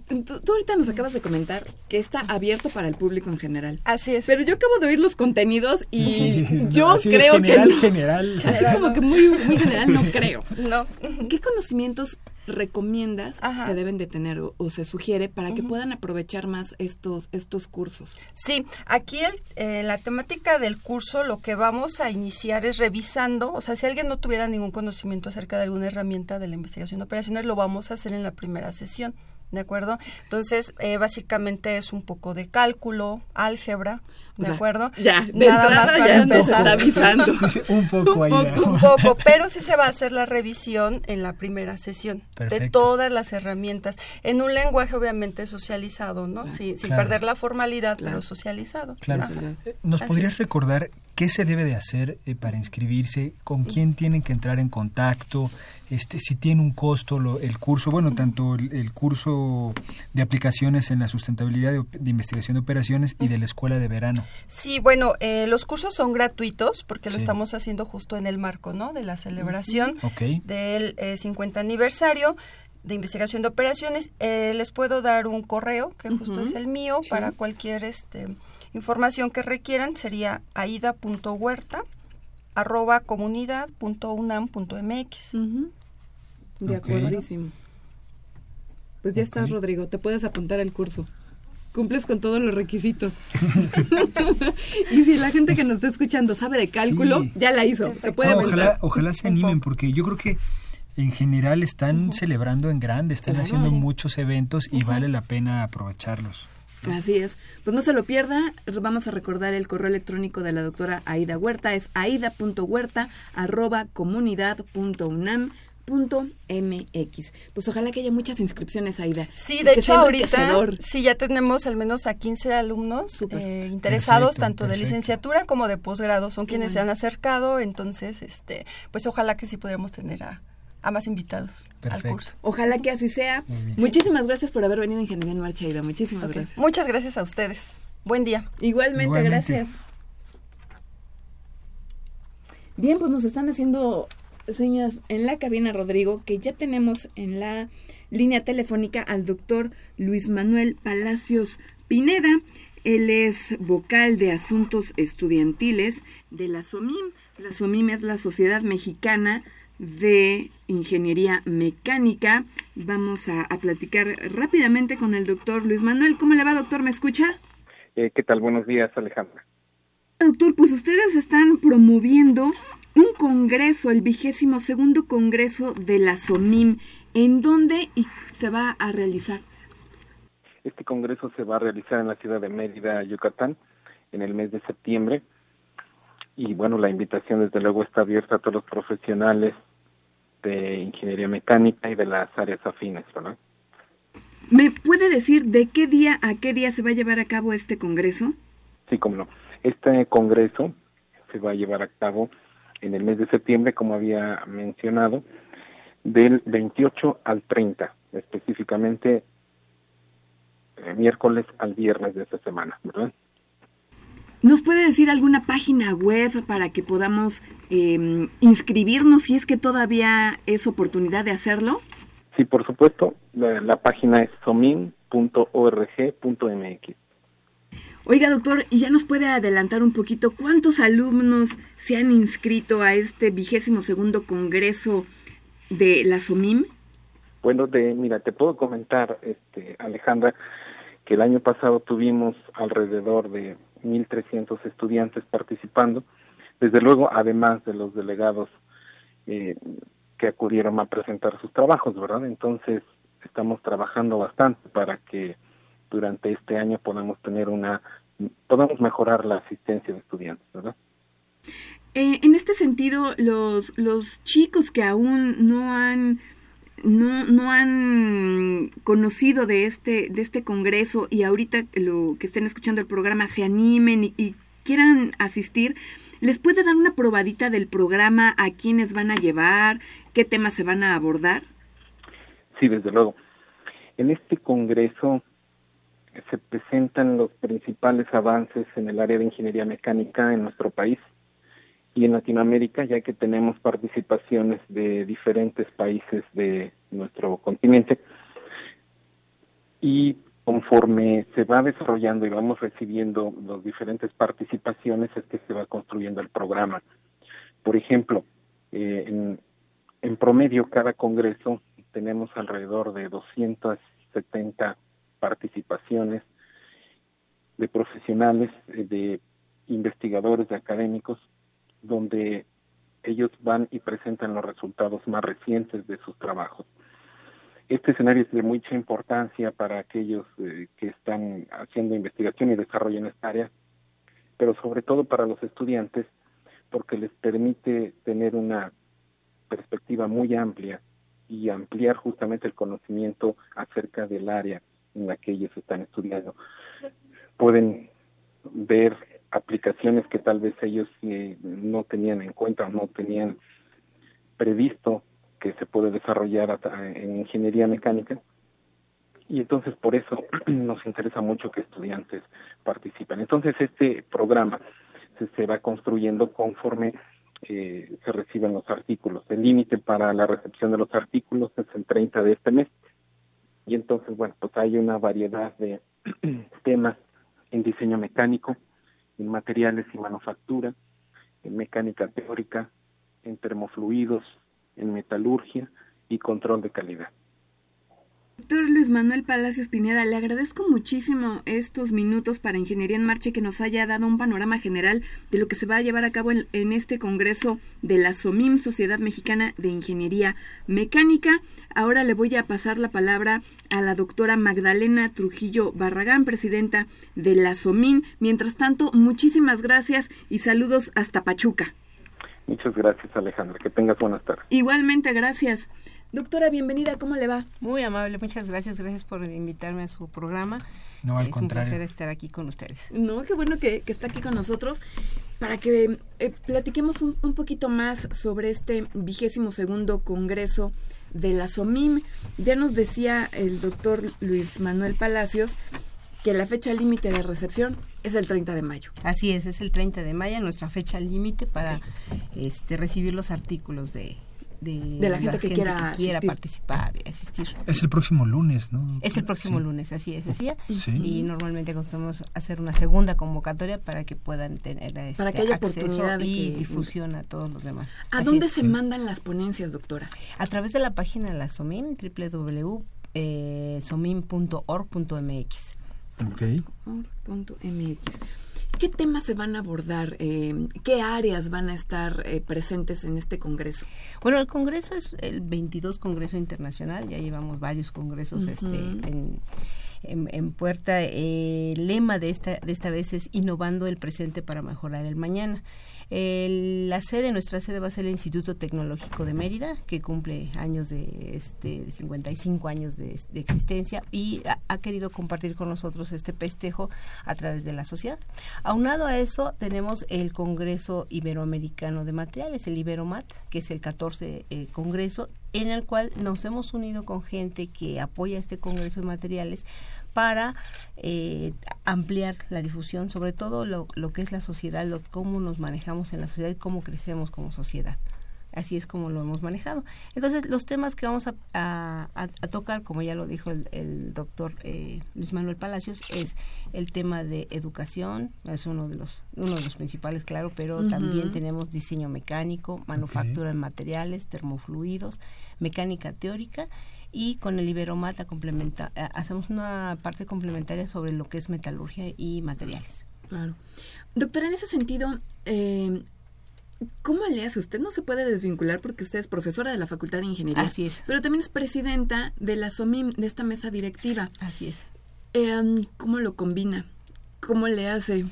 tú, tú ahorita nos acabas de comentar que está abierto para el público en general. Así es. Pero yo acabo de oír los contenidos y Sí, yo así creo general, que no. general. Así como que muy, muy general no creo. no. ¿Qué conocimientos recomiendas Ajá. se deben de tener o, o se sugiere para que puedan aprovechar más estos, estos cursos? Sí, aquí el, eh, la temática del curso lo que vamos a iniciar es revisando, o sea, si alguien no tuviera ningún conocimiento acerca de alguna herramienta de la investigación de operaciones, lo vamos a hacer en la primera sesión, ¿de acuerdo? Entonces, eh, básicamente es un poco de cálculo, álgebra, O ¿de sea, acuerdo? Ya, de Nada entrada más para ya nos empezar. está avisando. Un poco ahí. Un poco, pero sí se va a hacer la revisión en la primera sesión de todas las herramientas, en un lenguaje obviamente socializado, ¿no? Sin, sin Claro. perder la formalidad, Claro. pero socializado. Claro. Ajá. Eh, ¿Nos Así podrías recordar qué se debe de hacer eh, para inscribirse? ¿Con quién tienen que entrar en contacto? Este, si tiene un costo lo- el curso, bueno, tanto el, el curso de aplicaciones en la sustentabilidad de, investigación de operaciones y de la escuela de verano. Sí, bueno, eh, los cursos son gratuitos porque lo estamos haciendo justo en el marco, ¿no? De la celebración del eh, 50 aniversario de investigación de operaciones. Eh, les puedo dar un correo, que justo es el mío, para cualquier este, información que requieran. Sería aida.huerta arroba comunidad.unam.mx. Ujú. De Ok. acuerdísimo. Pues ya estás, Rodrigo. Te puedes apuntar al curso. Cumples con todos los requisitos. y si la gente que nos está escuchando sabe de cálculo, Sí. ya la hizo. Se puede No, ojalá, ojalá se animen porque yo creo que en general están celebrando en grande, están Claro. haciendo Sí. muchos eventos y vale la pena aprovecharlos. Así es. Pues no se lo pierda. Vamos a recordar el correo electrónico de la doctora Aida Huerta. Es aida.huerta arroba comunidad.unam.mx. Pues ojalá que haya muchas inscripciones, Aida. Sí, de hecho ahorita sí ya tenemos al menos a 15 alumnos eh, interesados Perfecto, tanto de licenciatura como de posgrado, son Qué quienes se han acercado, entonces este pues ojalá que sí pudiéramos tener a, a más invitados Perfecto. al curso. Ojalá que así sea. Muchísimas gracias por haber venido a Ingeniería en Marcha, Aida. Muchísimas gracias. Muchas gracias a ustedes. Buen día. Igualmente, Igualmente. gracias. Bien, pues nos están haciendo señas en la cabina, Rodrigo, que ya tenemos en la línea telefónica al doctor Luis Manuel Palacios Pineda. Él es vocal de asuntos estudiantiles de la SOMIM. La SOMIM es la Sociedad Mexicana de Ingeniería Mecánica. Vamos a, platicar rápidamente con el doctor Luis Manuel. ¿Cómo le va, doctor? ¿Me escucha? Eh, ¿Qué tal? Buenos días, Alejandra. Doctor, pues ustedes están promoviendo un congreso, el vigésimo segundo congreso de la SOMIM. ¿En dónde se va a realizar? Este congreso se va a realizar en la ciudad de Mérida, Yucatán, en el mes de septiembre. Y bueno, la invitación desde luego está abierta a todos los profesionales de ingeniería mecánica y de las áreas afines, ¿verdad? ¿Me puede decir de qué día a qué día se va a llevar a cabo este congreso? Sí, cómo no. Este congreso se va a llevar a cabo en el mes de septiembre, como había mencionado, del 28 al 30, específicamente eh, miércoles al viernes de esta semana, ¿verdad? ¿Nos puede decir alguna página web para que podamos em, inscribirnos si es que todavía es oportunidad de hacerlo? Sí, por supuesto. La, página es somin.org.mx. Oiga, doctor, ¿y ya nos puede adelantar un poquito cuántos alumnos se han inscrito a este vigésimo segundo congreso de la SOMIM? Bueno, de, mira, te puedo comentar, este, Alejandra, que el año pasado tuvimos alrededor de 1.300 estudiantes participando, desde luego, además de los delegados eh, que acudieron a presentar sus trabajos, ¿verdad? Entonces, estamos trabajando bastante para que durante este año podamos tener una, podamos mejorar la asistencia de estudiantes, ¿verdad? Eh, en este sentido, los, los chicos que aún no han no, no han conocido de este, de este congreso y ahorita lo que estén escuchando el programa se animen y, quieran asistir, ¿les puede dar una probadita del programa a quiénes van a llevar, qué temas se van a abordar? Sí, desde luego. En este congreso se presentan los principales avances en el área de ingeniería mecánica en nuestro país y en Latinoamérica, ya que tenemos participaciones de diferentes países de nuestro continente. Y conforme se va desarrollando y vamos recibiendo las diferentes participaciones, es que se va construyendo el programa. Por ejemplo, eh, en, en promedio, cada congreso tenemos alrededor de 270 participaciones de profesionales, eh, de investigadores, de académicos, donde ellos van y presentan los resultados más recientes de sus trabajos. Este escenario es de mucha importancia para aquellos eh, que están haciendo investigación y desarrollo en esta área, pero sobre todo para los estudiantes, porque les permite tener una perspectiva muy amplia y ampliar justamente el conocimiento acerca del área en la que ellos están estudiando. Pueden ver aplicaciones que tal vez ellos eh, no tenían en cuenta o no tenían previsto que se puede desarrollar en ingeniería mecánica. Y entonces por eso nos interesa mucho que estudiantes participen. Entonces este programa se, se va construyendo conforme eh, se reciben los artículos. El límite para la recepción de los artículos es el 30 de este mes. Y entonces, bueno, pues hay una variedad de temas en diseño mecánico, en materiales y manufactura, en mecánica teórica, en termofluidos, en metalurgia y control de calidad. Doctor Luis Manuel Palacios Pineda, le agradezco muchísimo estos minutos para Ingeniería en Marcha que nos haya dado un panorama general de lo que se va a llevar a cabo en, en, este Congreso de la SOMIM, Sociedad Mexicana de Ingeniería Mecánica. Ahora le voy a pasar la palabra a la doctora Magdalena Trujillo Barragán, presidenta de la SOMIM. Mientras tanto, muchísimas gracias y saludos hasta Pachuca. Muchas gracias, Alejandra. Que tengas buenas tardes. Igualmente, gracias. Doctora, bienvenida, ¿cómo le va? Muy amable, muchas gracias, gracias por invitarme a su programa. No, al es contrario. un placer estar aquí con ustedes. No, qué bueno que, está aquí con nosotros para que eh, platiquemos un, un, poquito más sobre este vigésimo segundo congreso de la SOMIM. Ya nos decía el doctor Luis Manuel Palacios que la fecha límite de recepción es el 30 de mayo. Así es, es el 30 de mayo, nuestra fecha límite para este, recibir los artículos de, de, la, gente, que, quiera, participar y asistir. Es el próximo lunes, ¿no? Es el próximo lunes, así es, así Y normalmente acostumbramos hacer una segunda convocatoria para que puedan tener este para que haya oportunidad y difusión a todos los demás. ¿A dónde se mandan las ponencias, doctora? A través de la página de la SOMIM, www.somim.org.mx. Ok. Org.mx. ¿Qué temas se van a abordar? Eh, ¿Qué áreas van a estar eh, presentes en este congreso? Bueno, el congreso es el 22 Congreso Internacional, ya llevamos varios congresos este, en, puerta. el lema de esta, de esta vez es innovando el presente para mejorar el mañana la sede, nuestra sede va a ser el Instituto Tecnológico de Mérida, que cumple años de, este, 55 años de, existencia y ha, querido compartir con nosotros este festejo a través de la sociedad. Aunado a eso, tenemos el Congreso Iberoamericano de Materiales, el Iberomat, que es el 14 eh, Congreso, en el cual nos hemos unido con gente que apoya este Congreso de Materiales para eh, ampliar la difusión, sobre todo lo, lo que es la sociedad, lo, cómo nos manejamos en la sociedad y cómo crecemos como sociedad. Así es como lo hemos manejado. Entonces, los temas que vamos a, a, tocar, como ya lo dijo el, doctor eh, Luis Manuel Palacios, es el tema de educación, es uno de los, uno de los principales, claro, pero también tenemos diseño mecánico, manufactura de materiales, termofluidos, mecánica teórica y con el Iberomata complementa, eh, hacemos una parte complementaria sobre lo que es metalurgia y materiales. Claro. Doctora, en ese sentido, eh, ¿cómo le hace? Usted no se puede desvincular porque usted es profesora de la Facultad de Ingeniería. Así es. Pero también es presidenta de la SOMIM, de esta mesa directiva. Así es. Eh, ¿Cómo lo combina? ¿Cómo le hace?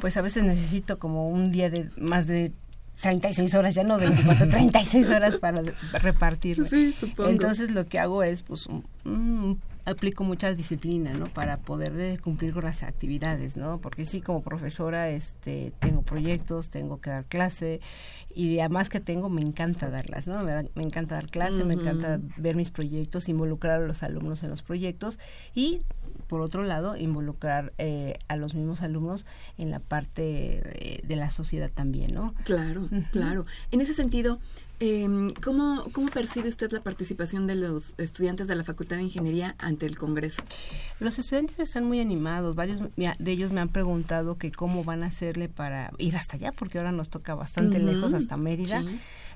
Pues a veces necesito como un día de más de 36 horas, ya no 24, 36 horas para repartir. Sí, supongo. Entonces lo que hago es, pues, aplico mucha disciplina, ¿no? Para poder eh, cumplir con las actividades, ¿no? Porque sí, como profesora, este, tengo proyectos, tengo que dar clase y además que tengo, me encanta darlas, ¿no? Me, encanta dar clase, me encanta ver mis proyectos, involucrar a los alumnos en los proyectos y por otro lado, involucrar eh, a los mismos alumnos en la parte de, la sociedad también, ¿no? Claro, claro. En ese sentido, eh, ¿cómo, ¿cómo percibe usted la participación de los estudiantes de la Facultad de Ingeniería ante el Congreso? Los estudiantes están muy animados. Varios de ellos me han preguntado que cómo van a hacerle para ir hasta allá, porque ahora nos toca bastante lejos, hasta Mérida.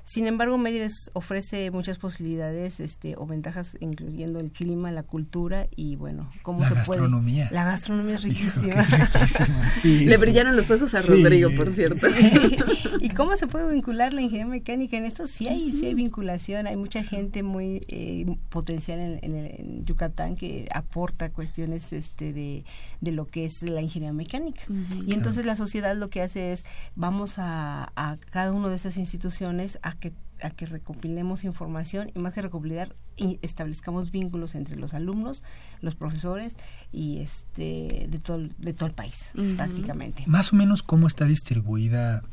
Sin embargo, Mérida ofrece muchas posibilidades este, o ventajas, incluyendo el clima, la cultura y, bueno, cómo la se gastronomía. puede... La gastronomía es riquísima. Es riquísima. Sí, Le brillaron los ojos a Rodrigo, por cierto. ¿Y cómo se puede vincular la ingeniería mecánica en esto? Sí hay, sí hay vinculación. Hay mucha gente muy eh, potencial en, en, Yucatán que aporta cuestiones este, de, de, lo que es la ingeniería mecánica. y entonces la sociedad lo que hace es, vamos a, a cada una de esas instituciones a que a que recopilemos información y más que recopilar y establezcamos vínculos entre los alumnos, los profesores y este de todo de todo el país prácticamente. Más o menos cómo está distribuida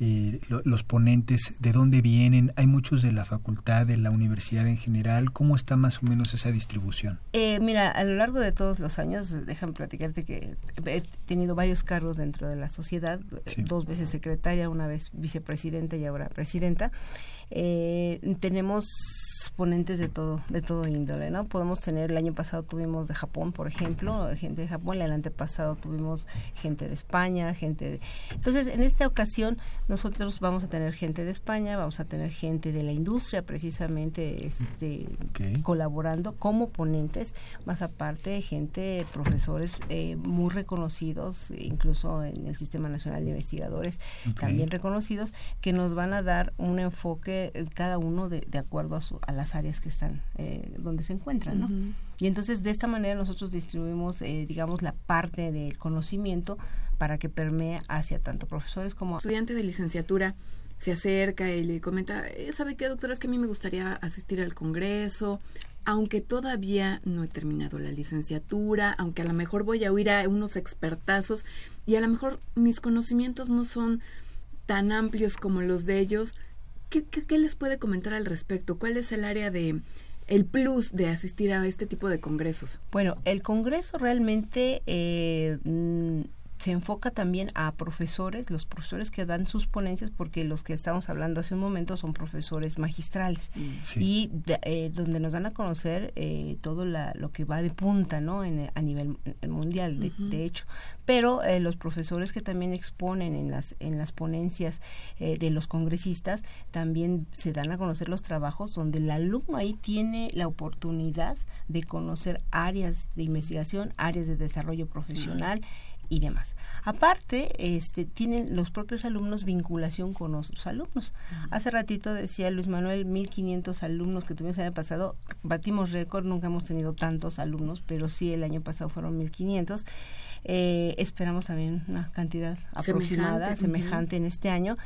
eh, los ponentes, de dónde vienen, hay muchos de la facultad, de la universidad en general, ¿cómo está más o menos esa distribución? Eh, mira, a lo largo de todos los años, déjame platicarte que he tenido varios cargos dentro de la sociedad, dos veces secretaria, una vez vicepresidenta y ahora presidenta. Eh, tenemos ponentes de todo, de todo índole, ¿no? Podemos tener, el año pasado tuvimos de Japón, por ejemplo, gente de Japón, el antepasado tuvimos gente de España, gente de... Entonces, en esta ocasión, nosotros vamos a tener gente de España, vamos a tener gente de la industria, precisamente, este, colaborando como ponentes, más aparte, gente, profesores eh, muy reconocidos, incluso en el Sistema Nacional de Investigadores, también reconocidos, que nos van a dar un enfoque eh, cada uno de, de acuerdo a, su, a las áreas que están, eh, donde se encuentran, ¿no? Y entonces de esta manera nosotros distribuimos, eh, digamos, la parte del conocimiento para que permee hacia tanto profesores como... Estudiante de licenciatura se acerca y le comenta, eh, ¿sabe qué, doctora? Es que a mí me gustaría asistir al Congreso, aunque todavía no he terminado la licenciatura, aunque a lo mejor voy a oír a unos expertazos y a lo mejor mis conocimientos no son tan amplios como los de ellos, ¿Qué, les puede comentar al respecto? ¿Cuál es el área de el plus de asistir a este tipo de congresos? Bueno, el congreso realmente eh, mm, se enfoca también a profesores, los profesores que dan sus ponencias, porque los que estamos hablando hace un momento son profesores magistrales Mm. y eh, donde nos dan a conocer eh, todo la, lo que va de punta, ¿no? En, a nivel mundial, de, de hecho. Pero eh, los profesores que también exponen en las en las ponencias eh, de los congresistas también se dan a conocer los trabajos donde el alumno ahí tiene la oportunidad de conocer áreas de investigación, áreas de desarrollo profesional y demás. Aparte, este, tienen los propios alumnos vinculación con otros alumnos. Hace ratito decía Luis Manuel, 1500 alumnos que tuvimos el año pasado, batimos récord, nunca hemos tenido tantos alumnos, pero sí el año pasado fueron 1500. Eh, esperamos también una cantidad aproximada, Semejante, semejante en este año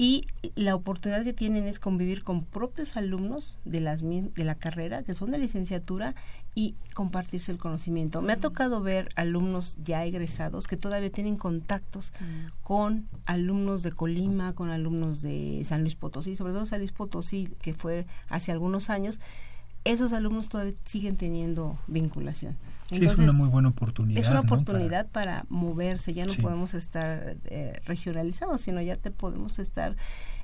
y la oportunidad que tienen es convivir con propios alumnos de las de la carrera que son de licenciatura y compartirse el conocimiento. Me ha tocado ver alumnos ya egresados que todavía tienen contactos con alumnos de Colima, con alumnos de San Luis Potosí, sobre todo San Luis Potosí que fue hace algunos años. Esos alumnos todavía siguen teniendo vinculación. Sí, es una muy buena oportunidad. es una ¿no? Para- oportunidad para, moverse, ya no Sí. podemos estar eh, regionalizados, sino ya te podemos estar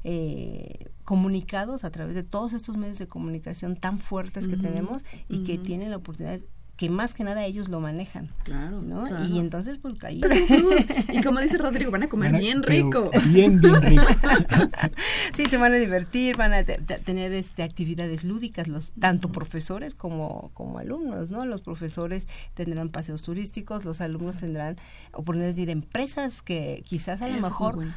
eh, comunicados a través de todos estos medios de comunicación tan fuertes que tenemos y que tienen la oportunidad que más que nada ellos lo manejan. Claro, ¿no? claro. Y entonces pues ahí Es un plus. Y como dice Rodrigo, van a comer Van a- bien rico. Bien, bien rico. sí se van a divertir van a te- te- tener este actividades lúdicas los tanto profesores como como alumnos no los profesores tendrán paseos turísticos los alumnos tendrán oportunidades de ir a empresas que quizás a lo Eso es muy mejor bueno.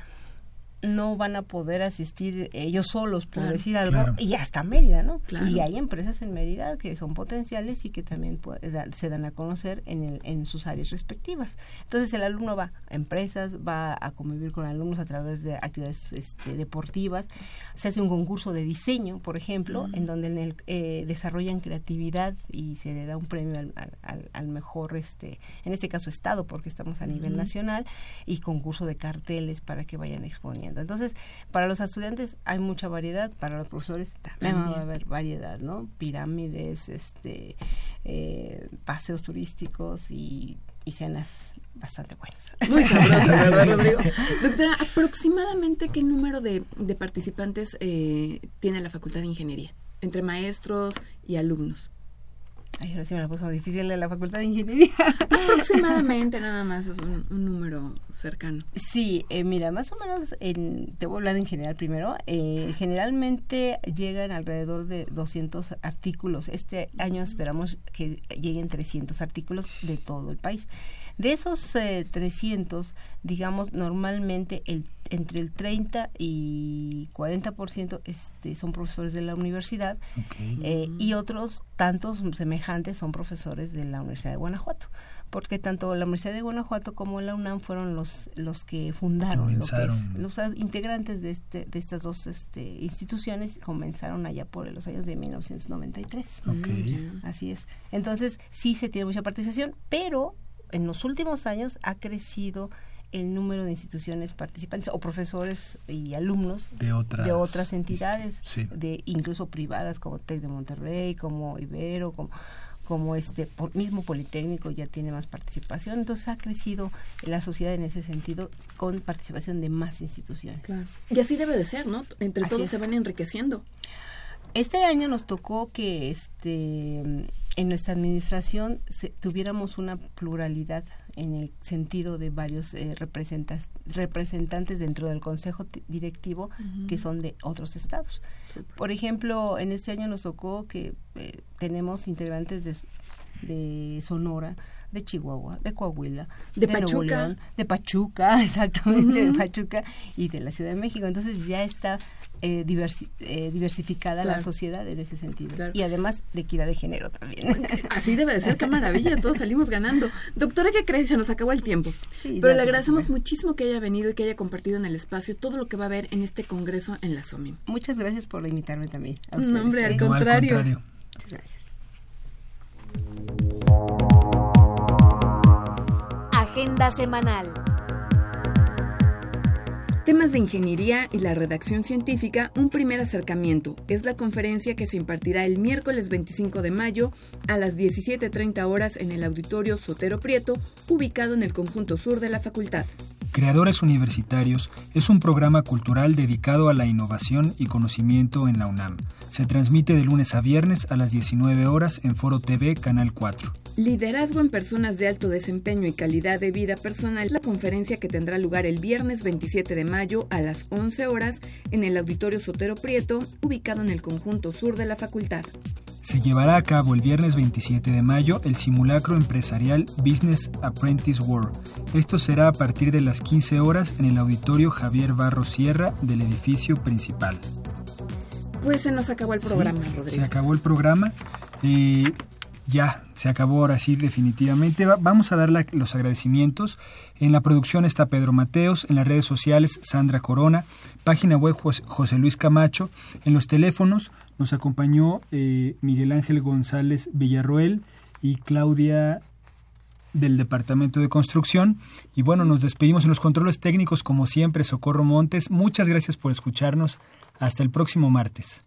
No van a poder asistir ellos solos por Claro, decir algo claro. y hasta Mérida no Claro. y hay empresas en Mérida que son potenciales y que también puede- da- se dan a conocer en el, en sus áreas respectivas. Entonces el alumno va a empresas va a convivir con alumnos a través de actividades este, deportivas se hace un concurso de diseño por ejemplo en donde en el, eh, desarrollan creatividad y se le da un premio al, al- al- al mejor este en este caso estado porque estamos a nivel nacional y concurso de carteles para que vayan exponiendo entonces para los estudiantes hay mucha variedad para los profesores también, va a haber variedad no pirámides este eh, paseos turísticos y, y cenas bastante buenas. Muy sabroso, ¿verdad, Rodrigo? Doctora, aproximadamente qué número de, de participantes eh, tiene la Facultad de Ingeniería, entre maestros y alumnos. Ay, ahora sí me la puso difícil de la Facultad de Ingeniería. Aproximadamente nada más es un, un número cercano. Sí, eh, mira, más o menos, en, te voy a hablar en general primero. eh, generalmente llegan alrededor de 200 artículos. Este año esperamos que lleguen 300 artículos de todo el país. De esos eh, 300, digamos, normalmente el, entre el 30 y 40% este, son profesores de la universidad eh, y otros tantos semejantes son profesores de la Universidad de Guanajuato porque tanto la Universidad de Guanajuato como la UNAM fueron los los que fundaron lo que es- los integrantes de este de estas dos este, instituciones comenzaron allá por los años de 1993 Ok. así es. Entonces sí se tiene mucha participación pero en los últimos años ha crecido el número de instituciones participantes o profesores y alumnos De otras, de otras entidades, sí. de incluso privadas como Tec de Monterrey, como Ibero, como como este por- mismo Politécnico ya tiene más participación, entonces ha crecido la sociedad en ese sentido con participación de más instituciones. Y así debe de ser, ¿no? Entre Así todos es. se van enriqueciendo. Este año nos tocó que este en nuestra administración se- tuviéramos una pluralidad en el sentido de varios eh, representas- representantes dentro del consejo ti- directivo que son de otros estados. Por ejemplo, en este año nos tocó que eh, tenemos integrantes de, de Sonora, de Chihuahua, de Coahuila, De Pachuca. León, de Pachuca, exactamente, de. Pachuca y de la Ciudad de México. Entonces ya está eh, diversi- eh, diversificada la sociedad en ese sentido. Claro. Y además de equidad de género también. Así debe de ser, qué maravilla, todos salimos ganando. Doctora, ¿qué crees? Se nos acabó el tiempo. Sí, Pero le agradecemos muchísimo que haya venido y que haya compartido en el espacio todo lo que va a haber en este congreso en la SOMIM. Muchas gracias por invitarme también. A No, ustedes, hombre, al ¿eh? No, al contrario. contrario. Muchas gracias. Agenda semanal. Temas de ingeniería y la redacción científica, un primer acercamiento. Es la conferencia que se impartirá el miércoles 25 de mayo a las 17.30 horas en el auditorio Sotero Prieto, ubicado en el conjunto sur de la facultad. Creadores Universitarios es un programa cultural dedicado a la innovación y conocimiento en la UNAM. Se transmite de lunes a viernes a las 19 horas en Foro TV Canal 4. Liderazgo en personas de alto desempeño y calidad de vida personal, la conferencia que tendrá lugar el viernes 27 de mayo a las 11 horas en el Auditorio Sotero Prieto, ubicado en el conjunto sur de la facultad. Se llevará a cabo el viernes 27 de mayo el simulacro empresarial Business Apprentice World. Esto será a partir de las 15 horas en el Auditorio Javier Barro Sierra del edificio principal. Pues se nos acabó el programa, Rodrigo. Se acabó el programa. Eh, ya, se acabó ahora sí definitivamente. vamos a dar los agradecimientos. En la producción está Pedro Mateos, en las redes sociales Sandra Corona, página web José Luis Camacho, en los teléfonos nos acompañó eh, Miguel Ángel González Villarroel y Claudia del Departamento de Construcción. Y bueno, nos despedimos en los controles técnicos como siempre, Socorro Montes. Muchas gracias por escucharnos. Hasta el próximo martes.